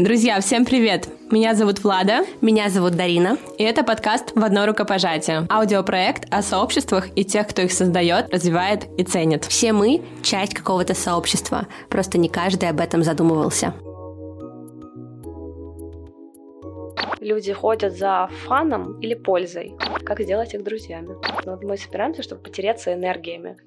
Друзья, всем привет! Меня зовут Влада. Меня зовут Дарина. И это подкаст «В одно рукопожатие». Аудиопроект о сообществах и тех, кто их создает, развивает и ценит. Все мы — часть какого-то сообщества. Просто не каждый об этом задумывался. Люди ходят за фаном или пользой. Как сделать их друзьями? Вот мы собираемся, чтобы потеряться энергиями.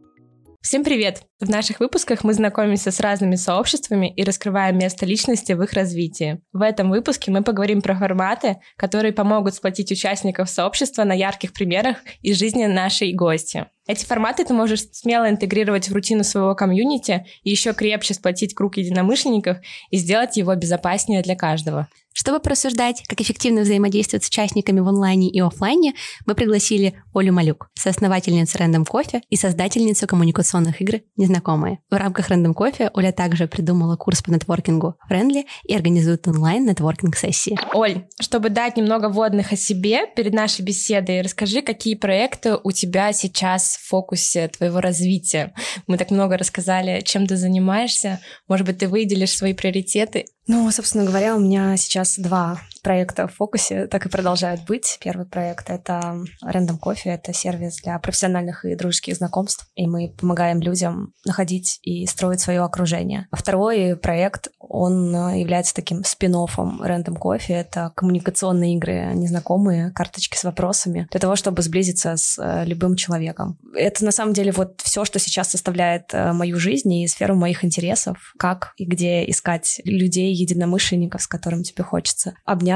Всем привет! В наших выпусках мы знакомимся с разными сообществами и раскрываем место личности в их развитии. В этом выпуске мы поговорим про форматы, которые помогут сплотить участников сообщества на ярких примерах из жизни нашей гости. Эти форматы ты можешь смело интегрировать в рутину своего комьюнити и еще крепче сплотить круг единомышленников и сделать его безопаснее для каждого. Чтобы просуждать, как эффективно взаимодействовать с участниками в онлайне и офлайне, мы пригласили Олю Малюк, соосновательницу Random Coffee и создательницу коммуникационных игр «Незнакомые». В рамках Random Coffee Оля также придумала курс по нетворкингу Friendly и организует онлайн-нетворкинг-сессии. Оль, чтобы дать немного вводных о себе перед нашей беседой, расскажи, какие проекты у тебя сейчас в фокусе твоего развития. Мы так много рассказали, чем ты занимаешься. Может быть, ты выделишь свои приоритеты ну, собственно говоря, у меня сейчас два проекта в фокусе так и продолжают быть. Первый проект — это Random Coffee, это сервис для профессиональных и дружеских знакомств, и мы помогаем людям находить и строить свое окружение. А второй проект, он является таким спин Random Coffee, это коммуникационные игры незнакомые, карточки с вопросами, для того, чтобы сблизиться с э, любым человеком. Это на самом деле вот все, что сейчас составляет э, мою жизнь и сферу моих интересов, как и где искать людей, единомышленников, с которыми тебе хочется обняться,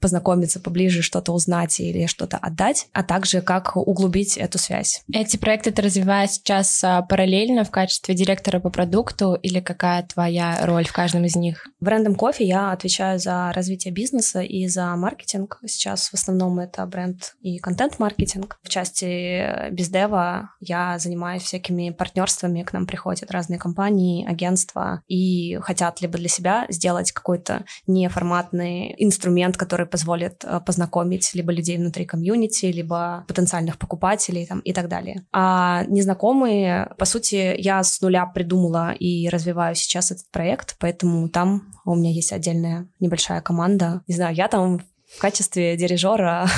познакомиться поближе, что-то узнать или что-то отдать, а также как углубить эту связь. Эти проекты ты развиваешь сейчас а, параллельно в качестве директора по продукту или какая твоя роль в каждом из них? В Random Coffee я отвечаю за развитие бизнеса и за маркетинг. Сейчас в основном это бренд и контент-маркетинг. В части бездева я занимаюсь всякими партнерствами, к нам приходят разные компании, агентства и хотят либо для себя сделать какой-то неформатный инструмент, который позволит э, познакомить либо людей внутри комьюнити, либо потенциальных покупателей там, и так далее. А незнакомые, по сути, я с нуля придумала и развиваю сейчас этот проект, поэтому там у меня есть отдельная небольшая команда. Не знаю, я там в качестве дирижера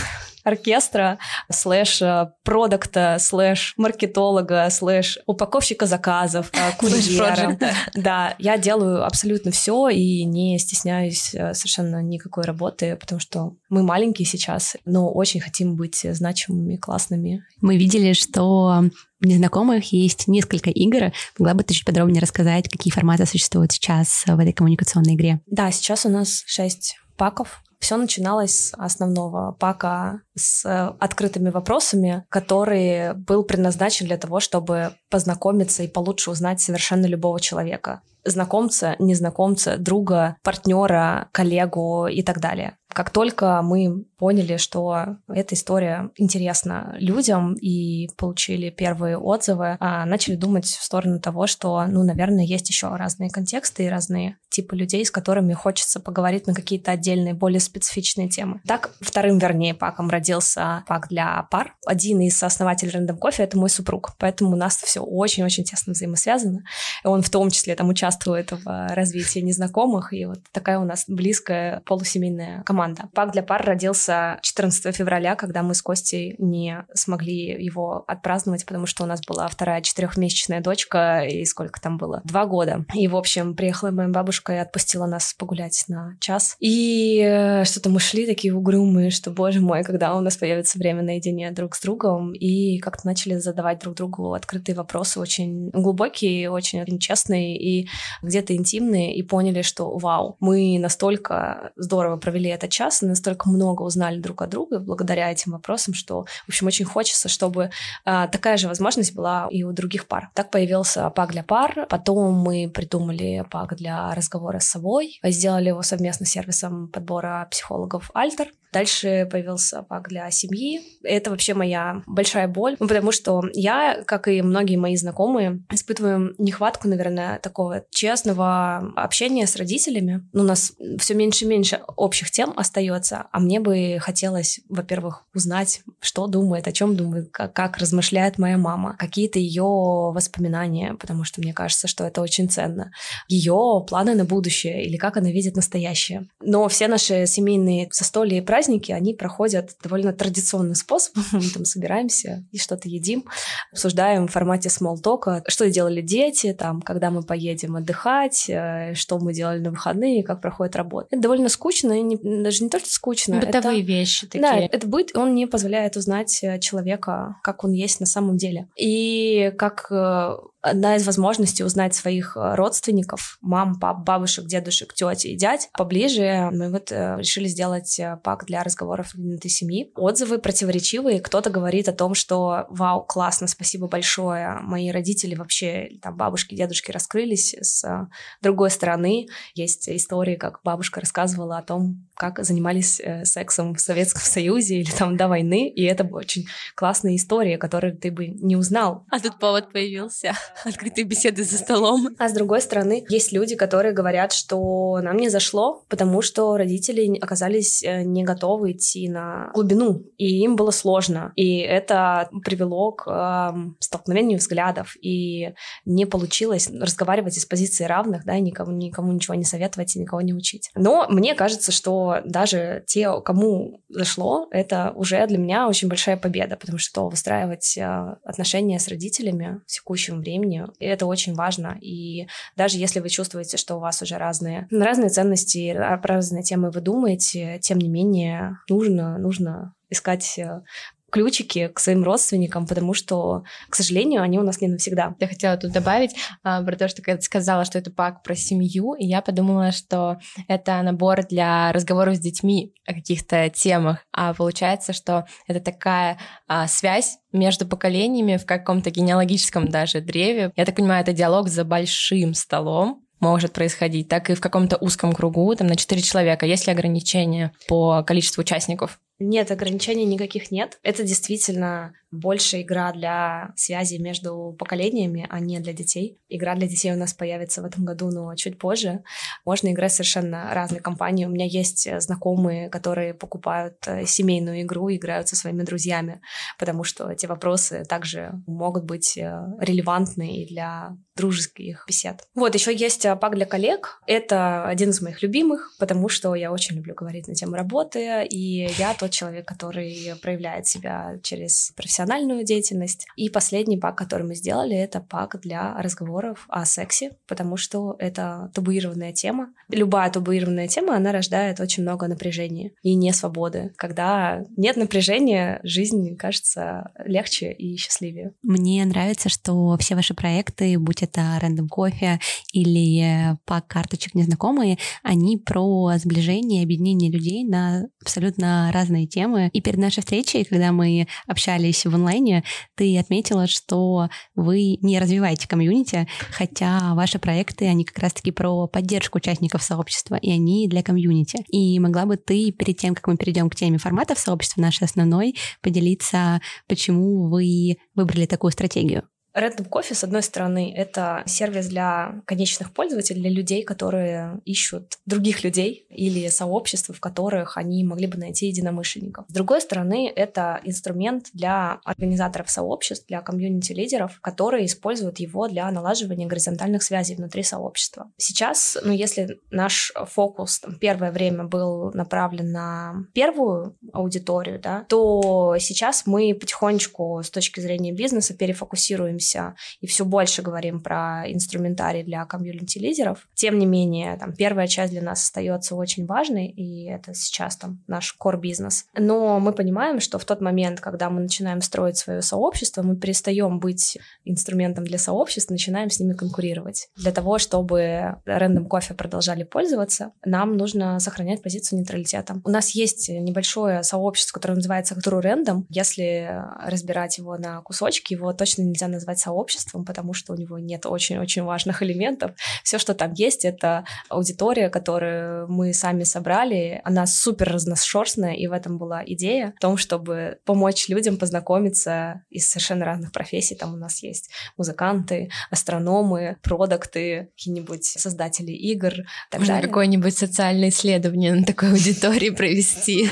оркестра, слэш э, продукта, слэш маркетолога, слэш упаковщика заказов, э, курьера. Да, я делаю абсолютно все и не стесняюсь э, совершенно никакой работы, потому что мы маленькие сейчас, но очень хотим быть значимыми, классными. Мы видели, что у незнакомых есть несколько игр. Могла бы ты чуть подробнее рассказать, какие форматы существуют сейчас в этой коммуникационной игре? Да, сейчас у нас шесть паков. Все начиналось с основного пака с э, открытыми вопросами, который был предназначен для того, чтобы познакомиться и получше узнать совершенно любого человека знакомца, незнакомца, друга, партнера, коллегу и так далее. Как только мы поняли, что эта история интересна людям и получили первые отзывы, а, начали думать в сторону того, что, ну, наверное, есть еще разные контексты и разные типы людей, с которыми хочется поговорить на какие-то отдельные, более специфичные темы. Так, вторым, вернее, паком родился пак для пар. Один из основателей Random Coffee — это мой супруг, поэтому у нас все очень-очень тесно взаимосвязано. И он в том числе там участвует в развитии незнакомых, и вот такая у нас близкая полусемейная команда команда. Пак для пар родился 14 февраля, когда мы с Костей не смогли его отпраздновать, потому что у нас была вторая четырехмесячная дочка, и сколько там было? Два года. И, в общем, приехала моя бабушка и отпустила нас погулять на час. И э, что-то мы шли такие угрюмые, что, боже мой, когда у нас появится время наедине друг с другом, и как-то начали задавать друг другу открытые вопросы, очень глубокие, очень, очень честные и где-то интимные, и поняли, что вау, мы настолько здорово провели этот час и настолько много узнали друг о друге благодаря этим вопросам, что, в общем, очень хочется, чтобы а, такая же возможность была и у других пар. Так появился пак для пар, потом мы придумали пак для разговора с собой, сделали его совместно с сервисом подбора психологов Альтер, Дальше появился пак для семьи. Это вообще моя большая боль, ну, потому что я, как и многие мои знакомые, испытываю нехватку, наверное, такого честного общения с родителями. Ну, у нас все меньше и меньше общих тем остается, а мне бы хотелось, во-первых, узнать, что думает, о чем думает, как, как размышляет моя мама, какие-то ее воспоминания, потому что мне кажется, что это очень ценно, ее планы на будущее или как она видит настоящее. Но все наши семейные застолья и праздники, они проходят довольно традиционным способом. Мы там собираемся и что-то едим, обсуждаем в формате talk, что делали дети, там, когда мы поедем отдыхать, э, что мы делали на выходные, как проходит работа. Это довольно скучно, и не, даже не только скучно. Бытовые это, вещи такие. Да, это быт, он не позволяет узнать э, человека, как он есть на самом деле. И как э, одна из возможностей узнать своих э, родственников, мам, пап, бабушек, дедушек, тети и дядь поближе. Мы вот э, решили сделать э, пак для разговоров внутри семьи. Отзывы противоречивые. Кто-то говорит о том, что вау, классно, спасибо большое. Мои родители вообще, там, бабушки, дедушки раскрылись с другой стороны. Есть истории, как бабушка рассказывала о том, как занимались сексом в Советском Союзе или там до войны, и это очень классная история, которую ты бы не узнал. А тут повод появился. открытые беседы за столом. А с другой стороны, есть люди, которые говорят, что нам не зашло, потому что родители оказались э, не готовы идти на глубину, и им было сложно. И это привело к э, столкновению взглядов, и не получилось разговаривать из позиции равных, да, никому, никому ничего не советовать и никого не учить. Но мне кажется, что даже те, кому зашло, это уже для меня очень большая победа, потому что выстраивать э, отношения с родителями в текущем времени времени. И это очень важно. И даже если вы чувствуете, что у вас уже разные, разные ценности, разные темы вы думаете, тем не менее нужно, нужно искать э, ключики к своим родственникам, потому что, к сожалению, они у нас не навсегда. Я хотела тут добавить а, про то, что ты сказала, что это пак про семью, и я подумала, что это набор для разговоров с детьми о каких-то темах, а получается, что это такая а, связь между поколениями в каком-то генеалогическом даже древе. Я так понимаю, это диалог за большим столом, может происходить, так и в каком-то узком кругу, там на 4 человека. Есть ли ограничения по количеству участников? Нет, ограничений никаких нет. Это действительно больше игра для связи между поколениями, а не для детей. Игра для детей у нас появится в этом году, но чуть позже. Можно играть совершенно разные компании. У меня есть знакомые, которые покупают э, семейную игру играют со своими друзьями, потому что эти вопросы также могут быть э, релевантны и для дружеских бесед. Вот, еще есть э, пак для коллег. Это один из моих любимых, потому что я очень люблю говорить на тему работы, и я тот человек, который проявляет себя через профессиональную деятельность. И последний пак, который мы сделали, это пак для разговоров о сексе, потому что это табуированная тема. Любая табуированная тема, она рождает очень много напряжения и не свободы. Когда нет напряжения, жизнь кажется легче и счастливее. Мне нравится, что все ваши проекты, будь это Random Кофе или пак карточек незнакомые, они про сближение, объединение людей на абсолютно разные темы. И перед нашей встречей, когда мы общались в онлайне, ты отметила, что вы не развиваете комьюнити, хотя ваши проекты, они как раз-таки про поддержку участников сообщества, и они для комьюнити. И могла бы ты, перед тем, как мы перейдем к теме форматов сообщества нашей основной, поделиться, почему вы выбрали такую стратегию? Random Coffee, с одной стороны, это сервис для конечных пользователей, для людей, которые ищут других людей или сообщества, в которых они могли бы найти единомышленников. С другой стороны, это инструмент для организаторов сообществ, для комьюнити-лидеров, которые используют его для налаживания горизонтальных связей внутри сообщества. Сейчас, ну, если наш фокус там, первое время был направлен на первую аудиторию, да, то сейчас мы потихонечку с точки зрения бизнеса перефокусируем двигаемся и все больше говорим про инструментарий для комьюнити-лидеров. Тем не менее, там, первая часть для нас остается очень важной, и это сейчас там наш core-бизнес. Но мы понимаем, что в тот момент, когда мы начинаем строить свое сообщество, мы перестаем быть инструментом для сообществ, начинаем с ними конкурировать. Для того, чтобы Random Coffee продолжали пользоваться, нам нужно сохранять позицию нейтралитета. У нас есть небольшое сообщество, которое называется True Random. Если разбирать его на кусочки, его точно нельзя назвать назвать сообществом, потому что у него нет очень-очень важных элементов. Все, что там есть, это аудитория, которую мы сами собрали. Она супер разношерстная, и в этом была идея, в том, чтобы помочь людям познакомиться из совершенно разных профессий. Там у нас есть музыканты, астрономы, продукты, какие-нибудь создатели игр. Можно какое-нибудь социальное исследование на такой аудитории провести.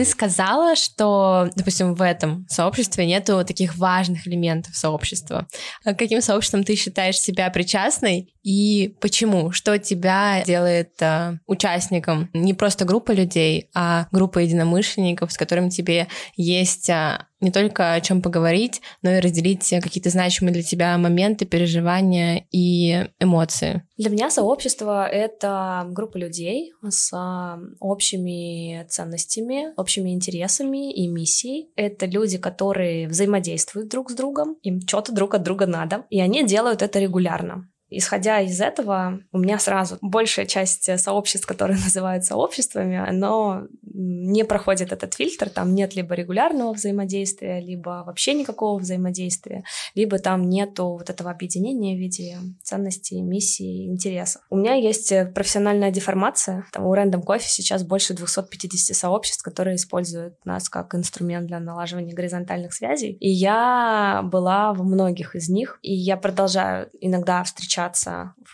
Ты сказала, что, допустим, в этом сообществе нету таких важных элементов сообщества. А каким сообществом ты считаешь себя причастной и почему? Что тебя делает э, участником не просто группы людей, а группа единомышленников, с которыми тебе есть э, не только о чем поговорить, но и разделить какие-то значимые для тебя моменты, переживания и эмоции. Для меня сообщество — это группа людей с а, общими ценностями, общими интересами и миссией. Это люди, которые взаимодействуют друг с другом, им что-то друг от друга надо, и они делают это регулярно. Исходя из этого, у меня сразу большая часть сообществ, которые называют сообществами, оно не проходит этот фильтр, там нет либо регулярного взаимодействия, либо вообще никакого взаимодействия, либо там нету вот этого объединения в виде ценностей, миссий, интересов. У меня есть профессиональная деформация. Там у Random Coffee сейчас больше 250 сообществ, которые используют нас как инструмент для налаживания горизонтальных связей. И я была в многих из них, и я продолжаю иногда встречаться.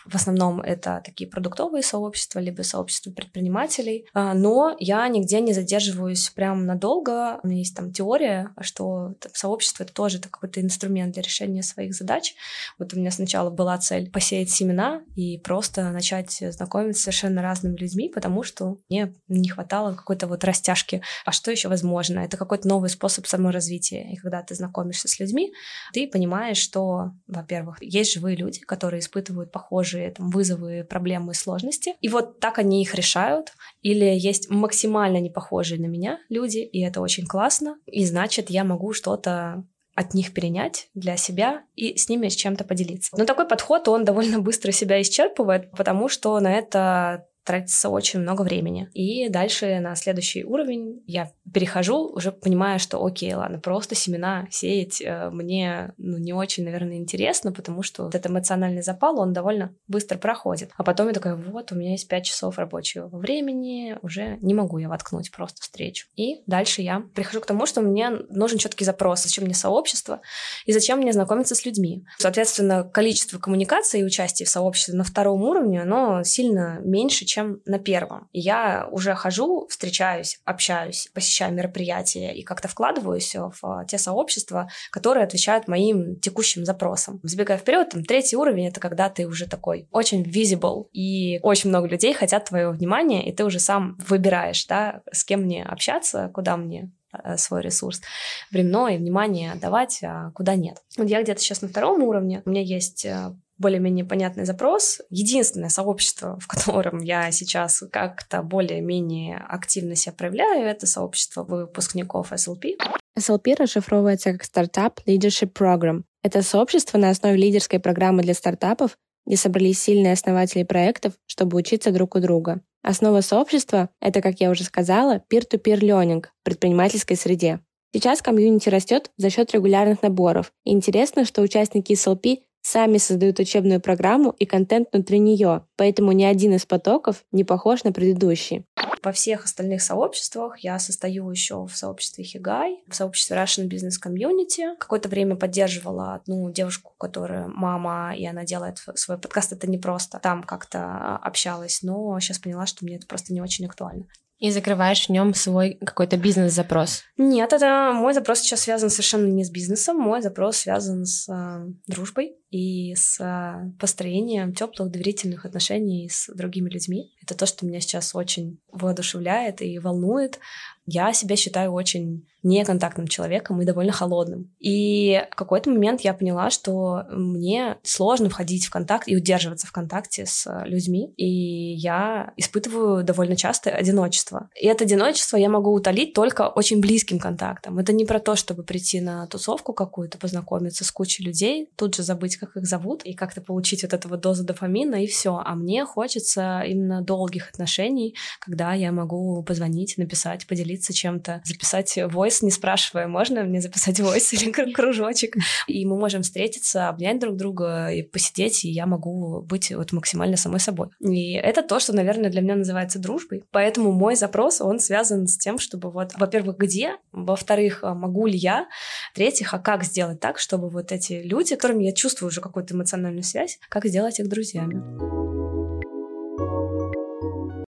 В основном это такие продуктовые сообщества, либо сообщества предпринимателей. А, но я нигде не задерживаюсь прям надолго. У меня есть там теория, что сообщество — это тоже какой-то инструмент для решения своих задач. Вот у меня сначала была цель посеять семена и просто начать знакомиться с совершенно разными людьми, потому что мне не хватало какой-то вот растяжки. А что еще возможно? Это какой-то новый способ саморазвития. И когда ты знакомишься с людьми, ты понимаешь, что, во-первых, есть живые люди, которые испытывают похожие там, вызовы, проблемы сложности. И вот так они их решают. Или есть максимально максимально не похожие на меня люди, и это очень классно. И значит, я могу что-то от них перенять для себя и с ними с чем-то поделиться. Но такой подход, он довольно быстро себя исчерпывает, потому что на это тратится очень много времени. И дальше на следующий уровень я перехожу, уже понимая, что окей, ладно, просто семена сеять э, мне ну, не очень, наверное, интересно, потому что этот эмоциональный запал, он довольно быстро проходит. А потом я такая, вот, у меня есть 5 часов рабочего времени, уже не могу я воткнуть просто встречу. И дальше я прихожу к тому, что мне нужен четкий запрос, зачем мне сообщество и зачем мне знакомиться с людьми. Соответственно, количество коммуникации и участия в сообществе на втором уровне, оно сильно меньше, чем чем на первом. И я уже хожу, встречаюсь, общаюсь, посещаю мероприятия и как-то вкладываюсь в те сообщества, которые отвечают моим текущим запросам. Взбегая вперед, там третий уровень это когда ты уже такой очень visible, и очень много людей хотят твоего внимания, и ты уже сам выбираешь, да, с кем мне общаться, куда мне э, свой ресурс временное внимание давать, а куда нет. Вот я где-то сейчас на втором уровне. У меня есть э, более-менее понятный запрос. Единственное сообщество, в котором я сейчас как-то более-менее активно себя проявляю, это сообщество выпускников SLP. SLP расшифровывается как Startup Leadership Program. Это сообщество на основе лидерской программы для стартапов, где собрались сильные основатели проектов, чтобы учиться друг у друга. Основа сообщества — это, как я уже сказала, peer-to-peer learning в предпринимательской среде. Сейчас комьюнити растет за счет регулярных наборов. И интересно, что участники SLP сами создают учебную программу и контент внутри нее, поэтому ни один из потоков не похож на предыдущий. Во всех остальных сообществах я состою еще в сообществе Хигай, в сообществе Russian Business Community. Какое-то время поддерживала одну девушку, которая мама, и она делает свой подкаст. Это не просто. Там как-то общалась, но сейчас поняла, что мне это просто не очень актуально. И закрываешь в нем свой какой-то бизнес-запрос? Нет, это мой запрос сейчас связан совершенно не с бизнесом. Мой запрос связан с э, дружбой и с э, построением теплых доверительных отношений с другими людьми. Это то, что меня сейчас очень воодушевляет и волнует. Я себя считаю очень неконтактным человеком и довольно холодным. И в какой-то момент я поняла, что мне сложно входить в контакт и удерживаться в контакте с людьми, и я испытываю довольно часто одиночество. И это одиночество я могу утолить только очень близким контактом. Это не про то, чтобы прийти на тусовку какую-то, познакомиться с кучей людей, тут же забыть посмотреть, как их зовут, и как-то получить вот эту вот дозу дофамина, и все. А мне хочется именно долгих отношений, когда я могу позвонить, написать, поделиться чем-то, записать войс, не спрашивая, можно мне записать войс или кружочек. И мы можем встретиться, обнять друг друга и посидеть, и я могу быть вот максимально самой собой. И это то, что, наверное, для меня называется дружбой. Поэтому мой запрос, он связан с тем, чтобы вот, во-первых, где, во-вторых, могу ли я, в-третьих, а как сделать так, чтобы вот эти люди, которыми я чувствую уже какую-то эмоциональную связь, как сделать их друзьями.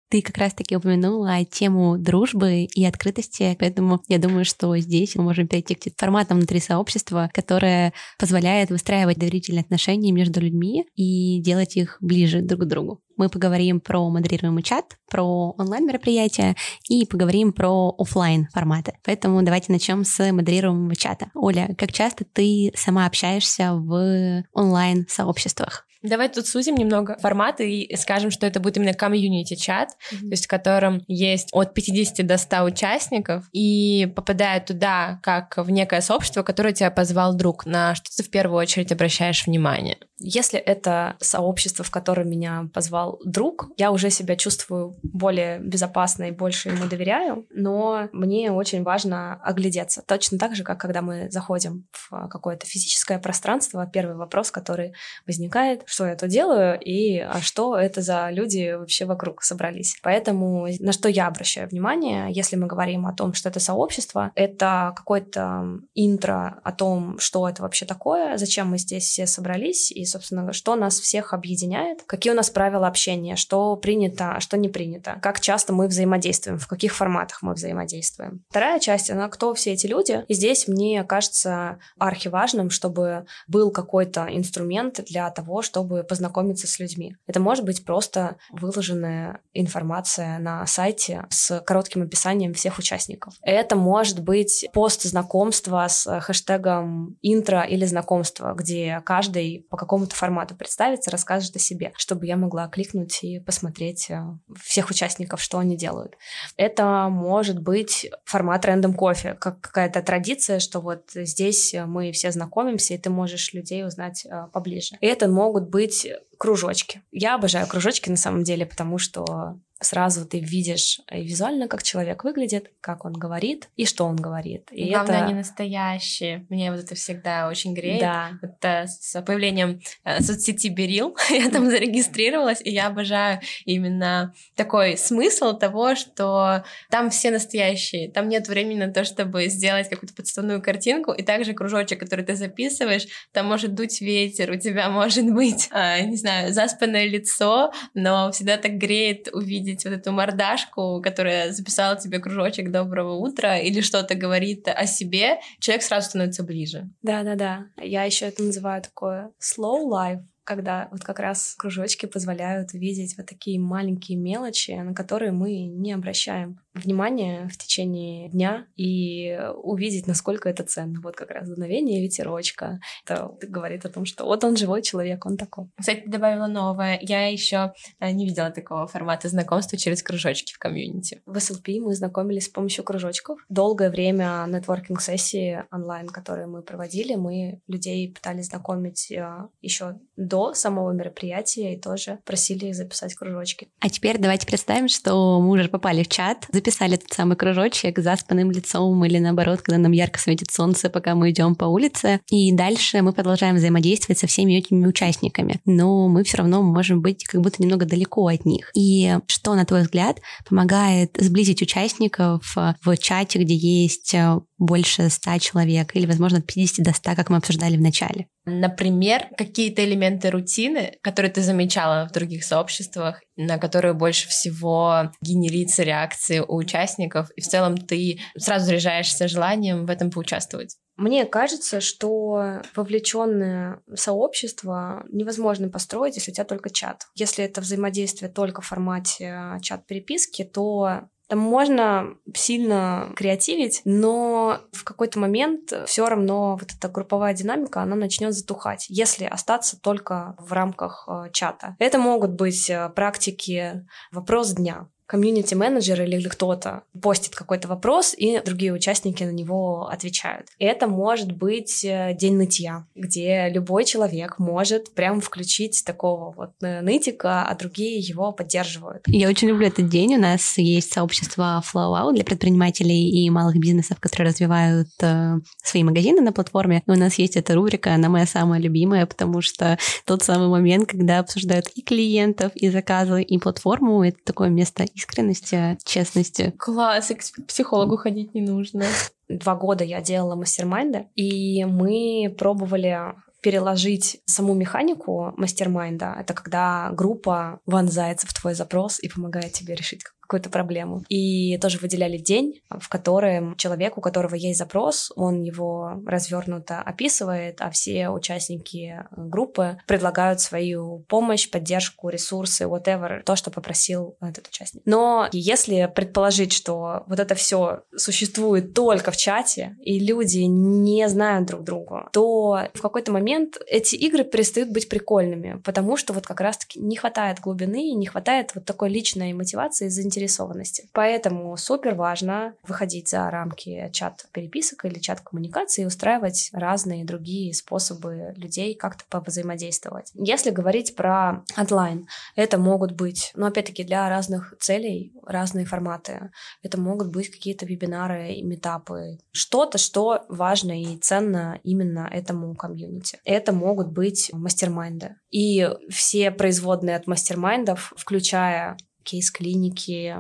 Ты как раз-таки упомянула тему дружбы и открытости, поэтому я думаю, что здесь мы можем перейти к форматам внутри сообщества, которое позволяет выстраивать доверительные отношения между людьми и делать их ближе друг к другу. Мы поговорим про модерируемый чат, про онлайн-мероприятия и поговорим про офлайн форматы. Поэтому давайте начнем с модерируемого чата. Оля, как часто ты сама общаешься в онлайн-сообществах? Давай тут сузим немного форматы и скажем, что это будет именно комьюнити-чат, mm-hmm. то есть в котором есть от 50 до 100 участников, и попадают туда как в некое сообщество, которое тебя позвал друг, на что ты в первую очередь обращаешь внимание. Если это сообщество, в которое меня позвал друг, я уже себя чувствую более безопасно и больше ему доверяю, но мне очень важно оглядеться. Точно так же, как когда мы заходим в какое-то физическое пространство, первый вопрос, который возникает, что я тут делаю и а что это за люди вообще вокруг собрались. Поэтому на что я обращаю внимание, если мы говорим о том, что это сообщество, это какой-то интро о том, что это вообще такое, зачем мы здесь все собрались и, собственно, что нас всех объединяет, какие у нас правила общения, что принято, а что не принято, как часто мы взаимодействуем, в каких форматах мы взаимодействуем. Вторая часть, она кто все эти люди. И здесь мне кажется архиважным, чтобы был какой-то инструмент для того, чтобы познакомиться с людьми. Это может быть просто выложенная информация на сайте с коротким описанием всех участников. Это может быть пост знакомства с хэштегом интро или знакомство, где каждый по какому-то формату представится, расскажет о себе, чтобы я могла кликнуть и посмотреть э, всех участников, что они делают. Это может быть формат рандом кофе, как какая-то традиция, что вот здесь мы все знакомимся, и ты можешь людей узнать э, поближе. И это могут быть кружочки. Я обожаю кружочки на самом деле, потому что сразу ты видишь э, визуально, как человек выглядит, как он говорит и что он говорит. И Главное, это... они настоящие. Мне вот это всегда очень греет. Да. Это с появлением э, соцсети Берил я там зарегистрировалась, и я обожаю именно такой смысл того, что там все настоящие, там нет времени на то, чтобы сделать какую-то подставную картинку, и также кружочек, который ты записываешь, там может дуть ветер, у тебя может быть, э, не знаю, заспанное лицо, но всегда так греет увидеть видеть вот эту мордашку, которая записала тебе кружочек «Доброго утра» или что-то говорит о себе, человек сразу становится ближе. Да-да-да. Я еще это называю такое slow life когда вот как раз кружочки позволяют видеть вот такие маленькие мелочи, на которые мы не обращаем внимания в течение дня и увидеть, насколько это ценно. Вот как раз дуновение ветерочка. Это говорит о том, что вот он живой человек, он такой. Кстати, добавила новое. Я еще э, не видела такого формата знакомства через кружочки в комьюнити. В SLP мы знакомились с помощью кружочков. Долгое время нетворкинг-сессии онлайн, которые мы проводили, мы людей пытались знакомить э, еще до самого мероприятия и тоже просили их записать кружочки. А теперь давайте представим, что мы уже попали в чат, записали этот самый кружочек заспанным лицом или наоборот, когда нам ярко светит солнце, пока мы идем по улице. И дальше мы продолжаем взаимодействовать со всеми этими участниками. Но мы все равно можем быть как будто немного далеко от них. И что, на твой взгляд, помогает сблизить участников в чате, где есть больше ста человек или, возможно, от 50 до 100, как мы обсуждали в начале. Например, какие-то элементы рутины, которые ты замечала в других сообществах, на которые больше всего генерится реакции у участников, и в целом ты сразу заряжаешься желанием в этом поучаствовать. Мне кажется, что вовлеченное сообщество невозможно построить, если у тебя только чат. Если это взаимодействие только в формате чат-переписки, то там можно сильно креативить, но в какой-то момент все равно вот эта групповая динамика, она начнет затухать, если остаться только в рамках э, чата. Это могут быть э, практики вопрос дня, комьюнити-менеджер или кто-то постит какой-то вопрос, и другие участники на него отвечают. Это может быть э, день нытья, где любой человек может прям включить такого вот э, нытика, а другие его поддерживают. Я очень люблю этот день. У нас есть сообщество Flow Out для предпринимателей и малых бизнесов, которые развивают э, свои магазины на платформе. И у нас есть эта рубрика, она моя самая любимая, потому что тот самый момент, когда обсуждают и клиентов, и заказы, и платформу, это такое место искренности, честности. Класс, и к психологу ходить не нужно. Два года я делала мастер-майнды, и мы пробовали переложить саму механику мастер-майнда. Это когда группа вонзается в твой запрос и помогает тебе решить какую-то проблему. И тоже выделяли день, в котором человек, у которого есть запрос, он его развернуто описывает, а все участники группы предлагают свою помощь, поддержку, ресурсы, whatever, то, что попросил этот участник. Но если предположить, что вот это все существует только в чате, и люди не знают друг друга, то в какой-то момент эти игры перестают быть прикольными, потому что вот как раз-таки не хватает глубины, не хватает вот такой личной мотивации, заинтересованности заинтересованности. Поэтому супер важно выходить за рамки чат-переписок или чат-коммуникации и устраивать разные другие способы людей как-то повзаимодействовать. Если говорить про онлайн, это могут быть, ну, опять-таки, для разных целей разные форматы. Это могут быть какие-то вебинары и метапы. Что-то, что важно и ценно именно этому комьюнити. Это могут быть мастер-майнды. И все производные от мастер-майндов, включая кейс-клиники,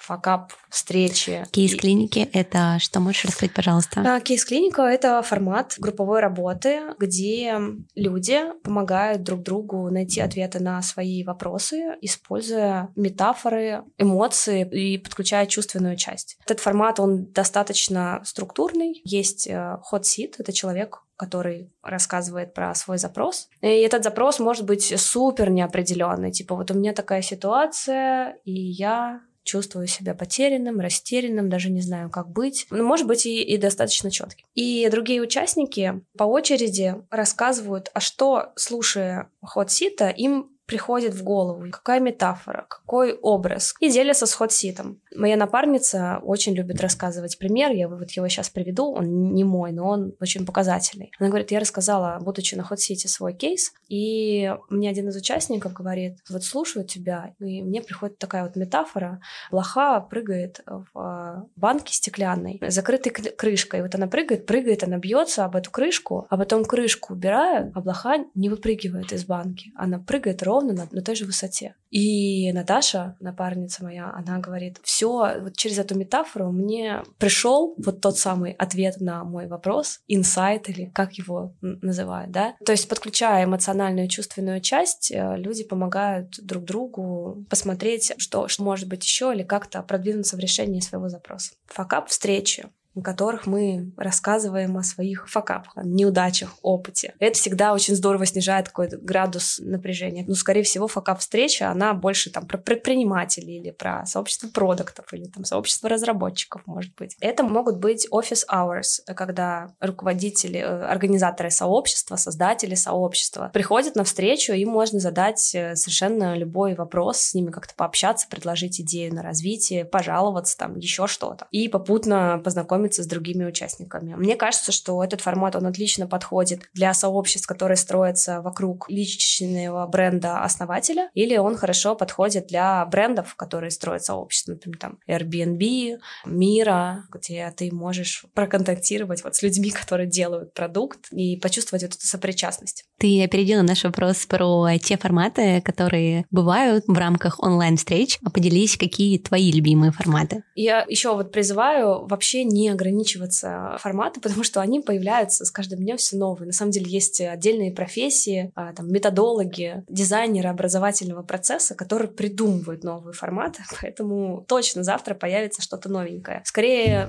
факап, встречи. Кейс-клиники — это что? Можешь рассказать, пожалуйста? А, кейс-клиника — это формат групповой работы, где люди помогают друг другу найти ответы на свои вопросы, используя метафоры, эмоции и подключая чувственную часть. Этот формат, он достаточно структурный. Есть э, hot seat — это человек, который рассказывает про свой запрос. И этот запрос может быть супер неопределенный. Типа, вот у меня такая ситуация, и я чувствую себя потерянным, растерянным, даже не знаю, как быть. Ну, может быть, и, и достаточно четким. И другие участники по очереди рассказывают, а что, слушая ход сита, им приходит в голову, какая метафора, какой образ, и делятся с ход-ситом. Моя напарница очень любит рассказывать пример, я вот его сейчас приведу, он не мой, но он очень показательный. Она говорит, я рассказала, будучи на ход-сите, свой кейс, и мне один из участников говорит, вот слушаю тебя, и мне приходит такая вот метафора, блоха прыгает в банке стеклянной, закрытой крышкой, вот она прыгает, прыгает, она бьется об эту крышку, а потом крышку убираю, а блоха не выпрыгивает из банки, она прыгает ровно ровно на, на той же высоте. И Наташа, напарница моя, она говорит, все, вот через эту метафору мне пришел вот тот самый ответ на мой вопрос, инсайт или как его называют, да? То есть подключая эмоциональную чувственную часть, э, люди помогают друг другу посмотреть, что, что может быть еще или как-то продвинуться в решении своего запроса. Факап встречи в которых мы рассказываем о своих факапах, о неудачах, опыте. Это всегда очень здорово снижает какой-то градус напряжения. Ну, скорее всего, факап-встреча, она больше там про предпринимателей или про сообщество продуктов или там сообщество разработчиков, может быть. Это могут быть office hours, когда руководители, э, организаторы сообщества, создатели сообщества приходят на встречу, им можно задать э, совершенно любой вопрос, с ними как-то пообщаться, предложить идею на развитие, пожаловаться, там, еще что-то. И попутно познакомиться знакомиться с другими участниками. Мне кажется, что этот формат, он отлично подходит для сообществ, которые строятся вокруг личного бренда основателя, или он хорошо подходит для брендов, которые строят сообщество, например, там Airbnb, Мира, где ты можешь проконтактировать вот с людьми, которые делают продукт и почувствовать вот эту сопричастность. Ты опередила наш вопрос про те форматы, которые бывают в рамках онлайн-встреч. Поделись, какие твои любимые форматы? Я еще вот призываю вообще не ограничиваться форматом, потому что они появляются с каждым днем все новые. На самом деле есть отдельные профессии, а, там, методологи, дизайнеры образовательного процесса, которые придумывают новые форматы, поэтому точно завтра появится что-то новенькое. Скорее,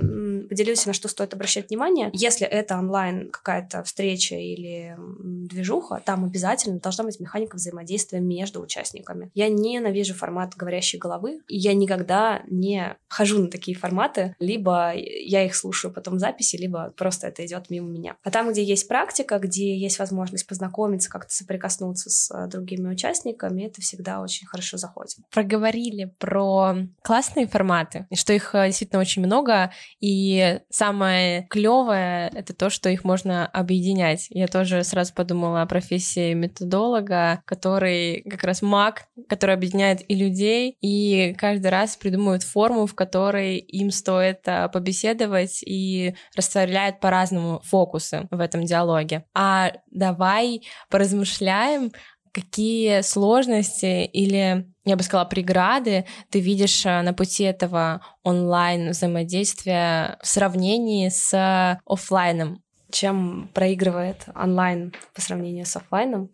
поделюсь, на что стоит обращать внимание. Если это онлайн какая-то встреча или движуха, там обязательно должна быть механика взаимодействия между участниками. Я ненавижу формат говорящей головы, и я никогда не хожу на такие форматы, либо я их слушаю потом в записи, либо просто это идет мимо меня. А там, где есть практика, где есть возможность познакомиться, как-то соприкоснуться с э, другими участниками, это всегда очень хорошо заходит. Проговорили про классные форматы, и что их э, действительно очень много, и самое клевое это то, что их можно объединять. Я тоже сразу подумала профессии методолога, который как раз маг, который объединяет и людей, и каждый раз придумывает форму, в которой им стоит э, побеседовать и расставляет по-разному фокусы в этом диалоге. А давай поразмышляем, какие сложности или, я бы сказала, преграды ты видишь э, на пути этого онлайн взаимодействия в сравнении с офлайном? Чем проигрывает онлайн по сравнению с офлайном?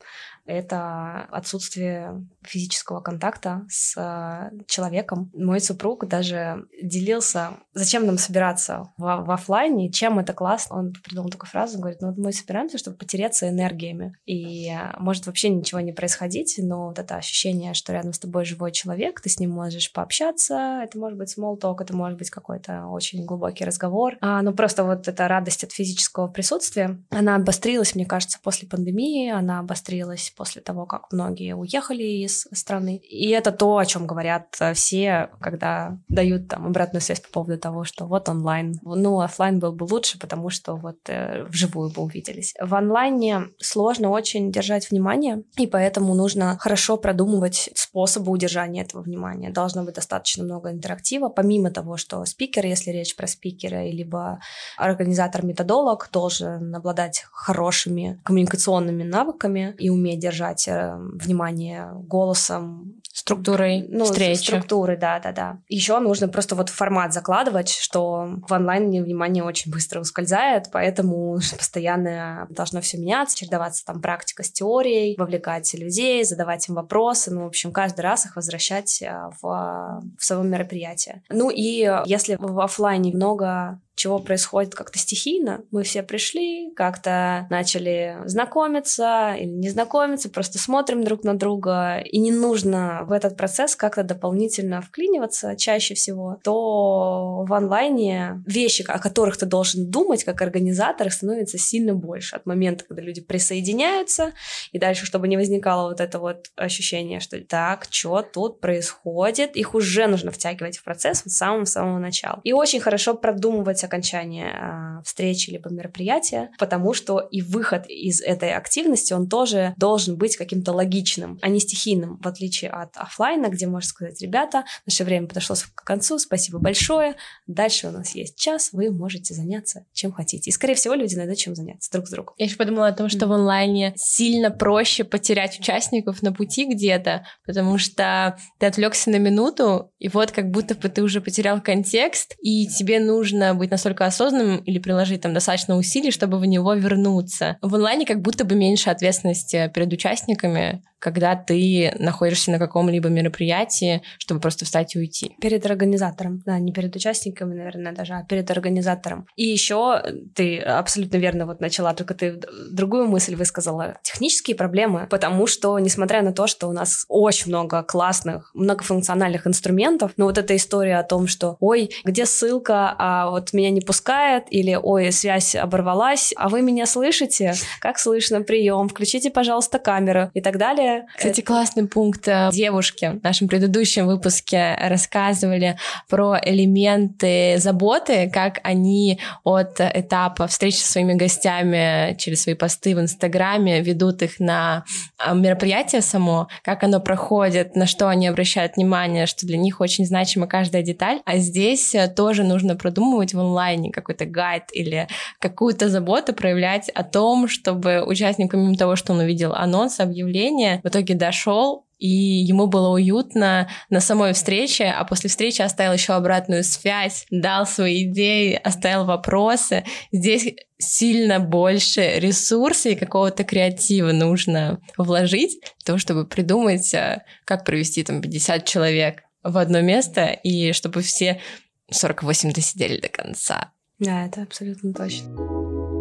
Это отсутствие физического контакта с э, человеком. Мой супруг даже делился, зачем нам собираться в, в офлайне, чем это классно. Он придумал такую фразу, говорит, ну вот мы собираемся, чтобы потеряться энергиями. И э, может вообще ничего не происходить, но вот это ощущение, что рядом с тобой живой человек, ты с ним можешь пообщаться, это может быть small talk, это может быть какой-то очень глубокий разговор. А, ну просто вот эта радость от физического присутствия, она обострилась, мне кажется, после пандемии, она обострилась после того, как многие уехали из страны. И это то, о чем говорят э, все, когда дают там обратную связь по поводу того, что вот онлайн. Ну, офлайн был бы лучше, потому что вот э, вживую бы увиделись. В онлайне сложно очень держать внимание, и поэтому нужно хорошо продумывать способы удержания этого внимания. Должно быть достаточно много интерактива, помимо того, что спикер, если речь про спикера, либо организатор-методолог должен обладать хорошими коммуникационными навыками и уметь держать э, внимание голосом, структурой ну, встречи. Структуры, да, да, да. Еще нужно просто вот формат закладывать, что в онлайне внимание очень быстро ускользает, поэтому постоянно должно все меняться, чередоваться там практика с теорией, вовлекать людей, задавать им вопросы, ну, в общем, каждый раз их возвращать э, в, в само мероприятие. Ну и если в офлайне много чего происходит как-то стихийно. Мы все пришли, как-то начали знакомиться или не знакомиться, просто смотрим друг на друга, и не нужно в этот процесс как-то дополнительно вклиниваться чаще всего, то в онлайне вещи, о которых ты должен думать как организатор, становится сильно больше от момента, когда люди присоединяются, и дальше, чтобы не возникало вот это вот ощущение, что так, что тут происходит, их уже нужно втягивать в процесс вот с самого-самого начала. И очень хорошо продумывать окончания э, встречи либо мероприятия, потому что и выход из этой активности, он тоже должен быть каким-то логичным, а не стихийным, в отличие от офлайна, где можно сказать, ребята, наше время подошло к концу, спасибо большое, дальше у нас есть час, вы можете заняться чем хотите. И, скорее всего, люди найдут чем заняться друг с другом. Я еще подумала о том, что mm. в онлайне сильно проще потерять участников на пути где-то, потому что ты отвлекся на минуту, и вот как будто бы ты уже потерял контекст, и тебе нужно быть настолько осознанным или приложить там достаточно усилий, чтобы в него вернуться. В онлайне как будто бы меньше ответственности перед участниками, когда ты находишься на каком-либо мероприятии, чтобы просто встать и уйти. Перед организатором, да, не перед участниками, наверное, даже, а перед организатором. И еще ты абсолютно верно вот начала, только ты другую мысль высказала. Технические проблемы, потому что, несмотря на то, что у нас очень много классных, многофункциональных инструментов, но вот эта история о том, что ой, где ссылка, а вот меня не пускает, или ой, связь оборвалась, а вы меня слышите? Как слышно прием? Включите, пожалуйста, камеру и так далее кстати, классный пункт. Э, девушки в нашем предыдущем выпуске рассказывали про элементы заботы, как они от этапа встречи со своими гостями через свои посты в Инстаграме ведут их на э, мероприятие само, как оно проходит, на что они обращают внимание, что для них очень значима каждая деталь. А здесь э, тоже нужно продумывать в онлайне какой-то гайд или какую-то заботу проявлять о том, чтобы участник, помимо того, что он увидел анонс, объявление, в итоге дошел, и ему было уютно на самой встрече, а после встречи оставил еще обратную связь, дал свои идеи, оставил вопросы. Здесь сильно больше ресурсов и какого-то креатива нужно вложить, того, чтобы придумать, э, как провести там 50 человек в одно место, и чтобы все 48 досидели до конца. Да, это абсолютно точно.